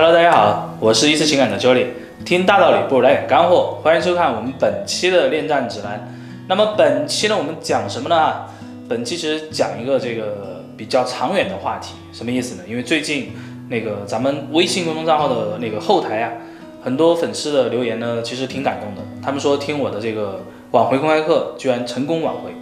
Hello，大家好，我是一次情感的 Jolly，听大道理不如来点干货，欢迎收看我们本期的恋战指南。那么本期呢，我们讲什么呢？本期其实讲一个这个比较长远的话题，什么意思呢？因为最近那个咱们微信公众账号的那个后台啊，很多粉丝的留言呢，其实挺感动的。他们说听我的这个挽回公开课，居然成功挽回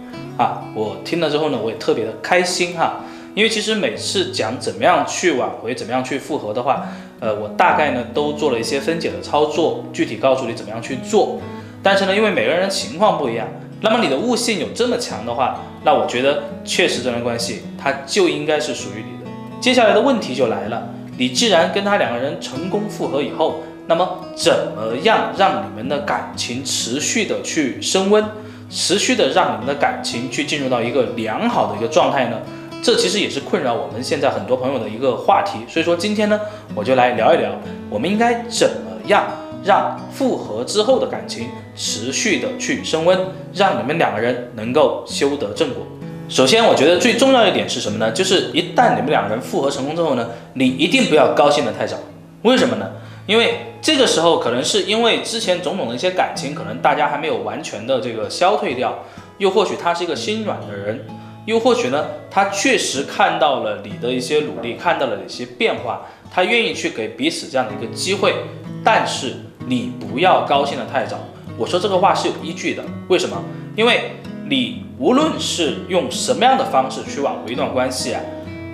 啊！我听了之后呢，我也特别的开心哈。因为其实每次讲怎么样去挽回，怎么样去复合的话，呃，我大概呢都做了一些分解的操作，具体告诉你怎么样去做。但是呢，因为每个人的情况不一样，那么你的悟性有这么强的话，那我觉得确实这段关系它就应该是属于你的。接下来的问题就来了，你既然跟他两个人成功复合以后，那么怎么样让你们的感情持续的去升温，持续的让你们的感情去进入到一个良好的一个状态呢？这其实也是困扰我们现在很多朋友的一个话题，所以说今天呢，我就来聊一聊，我们应该怎么样让复合之后的感情持续的去升温，让你们两个人能够修得正果。首先，我觉得最重要一点是什么呢？就是一旦你们两个人复合成功之后呢，你一定不要高兴的太早。为什么呢？因为这个时候可能是因为之前种种的一些感情，可能大家还没有完全的这个消退掉，又或许他是一个心软的人。又或许呢，他确实看到了你的一些努力，看到了一些变化，他愿意去给彼此这样的一个机会。但是你不要高兴的太早。我说这个话是有依据的。为什么？因为你无论是用什么样的方式去挽回一段关系啊，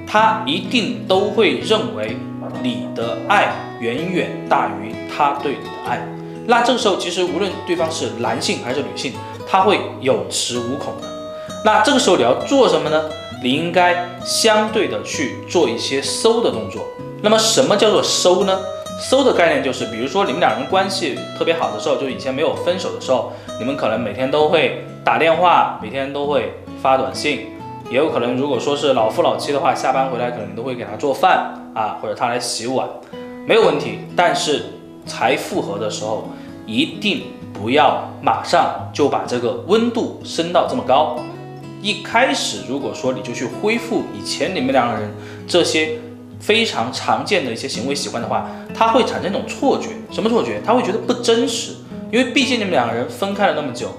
他一定都会认为你的爱远远大于他对你的爱。那这个时候，其实无论对方是男性还是女性，他会有恃无恐的。那这个时候你要做什么呢？你应该相对的去做一些收的动作。那么什么叫做收呢？收的概念就是，比如说你们两人关系特别好的时候，就以前没有分手的时候，你们可能每天都会打电话，每天都会发短信，也有可能如果说是老夫老妻的话，下班回来可能都会给他做饭啊，或者他来洗碗，没有问题。但是才复合的时候，一定不要马上就把这个温度升到这么高。一开始，如果说你就去恢复以前你们两个人这些非常常见的一些行为习惯的话，他会产生一种错觉，什么错觉？他会觉得不真实，因为毕竟你们两个人分开了那么久，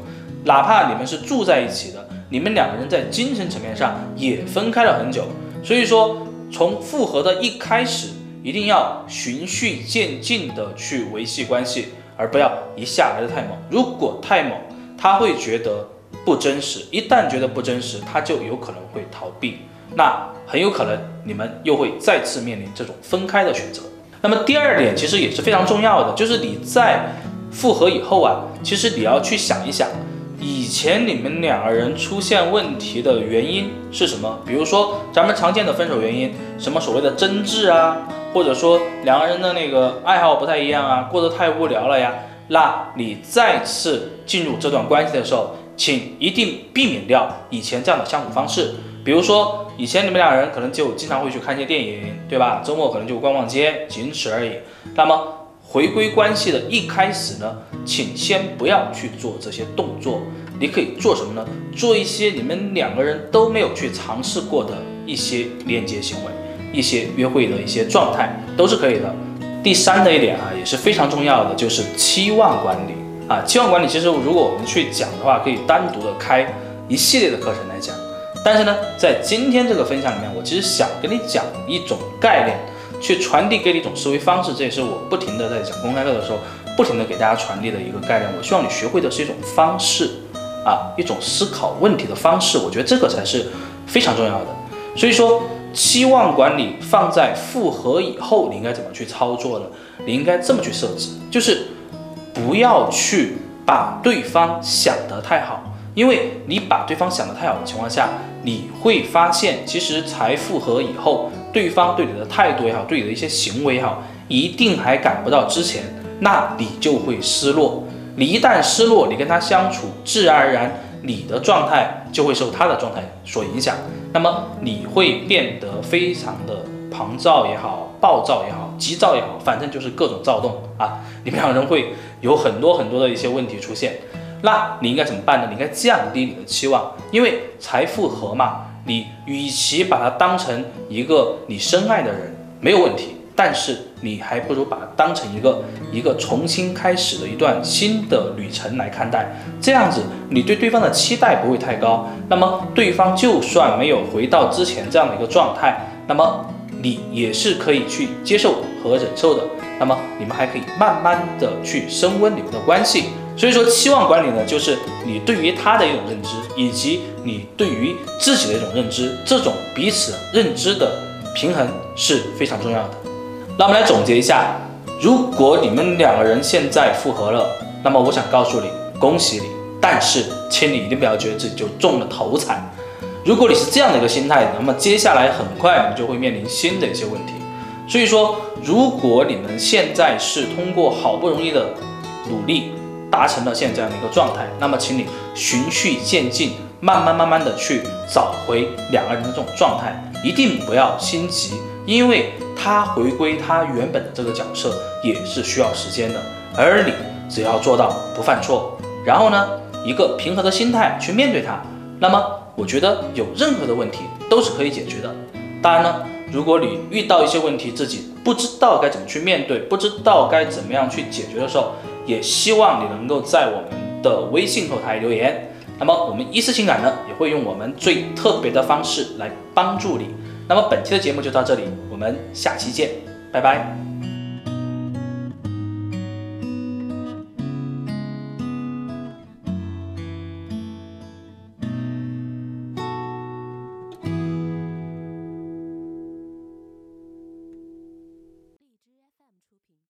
哪怕你们是住在一起的，你们两个人在精神层面上也分开了很久，所以说从复合的一开始，一定要循序渐进的去维系关系，而不要一下来的太猛。如果太猛，他会觉得。不真实，一旦觉得不真实，他就有可能会逃避，那很有可能你们又会再次面临这种分开的选择。那么第二点其实也是非常重要的，就是你在复合以后啊，其实你要去想一想，以前你们两个人出现问题的原因是什么？比如说咱们常见的分手原因，什么所谓的争执啊，或者说两个人的那个爱好不太一样啊，过得太无聊了呀，那你再次进入这段关系的时候。请一定避免掉以前这样的相处方式，比如说以前你们两人可能就经常会去看一些电影，对吧？周末可能就逛逛街，仅此而已。那么回归关系的一开始呢，请先不要去做这些动作，你可以做什么呢？做一些你们两个人都没有去尝试过的一些链接行为，一些约会的一些状态都是可以的。第三的一点啊，也是非常重要的，就是期望管理。啊，期望管理其实如果我们去讲的话，可以单独的开一系列的课程来讲。但是呢，在今天这个分享里面，我其实想跟你讲一种概念，去传递给你一种思维方式。这也是我不停的在讲公开课的时候，不停的给大家传递的一个概念。我希望你学会的是一种方式啊，一种思考问题的方式。我觉得这个才是非常重要的。所以说，期望管理放在复合以后，你应该怎么去操作呢？你应该这么去设置，就是。不要去把对方想得太好，因为你把对方想得太好的情况下，你会发现，其实才复合以后，对方对你的态度也好，对你的一些行为也好，一定还赶不到之前，那你就会失落。你一旦失落，你跟他相处，自然而然，你的状态就会受他的状态所影响，那么你会变得非常的狂躁也好，暴躁也好。急躁也好，反正就是各种躁动啊！你们两个人会有很多很多的一些问题出现，那你应该怎么办呢？你应该降低你的期望，因为才复合嘛，你与其把它当成一个你深爱的人没有问题，但是你还不如把它当成一个一个重新开始的一段新的旅程来看待，这样子你对对方的期待不会太高，那么对方就算没有回到之前这样的一个状态，那么你也是可以去接受和忍受的，那么你们还可以慢慢的去升温你们的关系。所以说，期望管理呢，就是你对于他的一种认知，以及你对于自己的一种认知，这种彼此认知的平衡是非常重要的。那我们来总结一下，如果你们两个人现在复合了，那么我想告诉你，恭喜你。但是，请你一定不要觉得自己就中了头彩。如果你是这样的一个心态，那么接下来很快你就会面临新的一些问题。所以说，如果你们现在是通过好不容易的努力，达成了现在这样的一个状态，那么请你循序渐进，慢慢慢慢的去找回两个人的这种状态，一定不要心急，因为他回归他原本的这个角色也是需要时间的。而你只要做到不犯错，然后呢，一个平和的心态去面对他，那么我觉得有任何的问题都是可以解决的。当然呢，如果你遇到一些问题自己不知道该怎么去面对，不知道该怎么样去解决的时候，也希望你能够在我们的微信后台留言，那么我们一思情感呢也会用我们最特别的方式来帮助你。那么本期的节目就到这里，我们下期见，拜拜。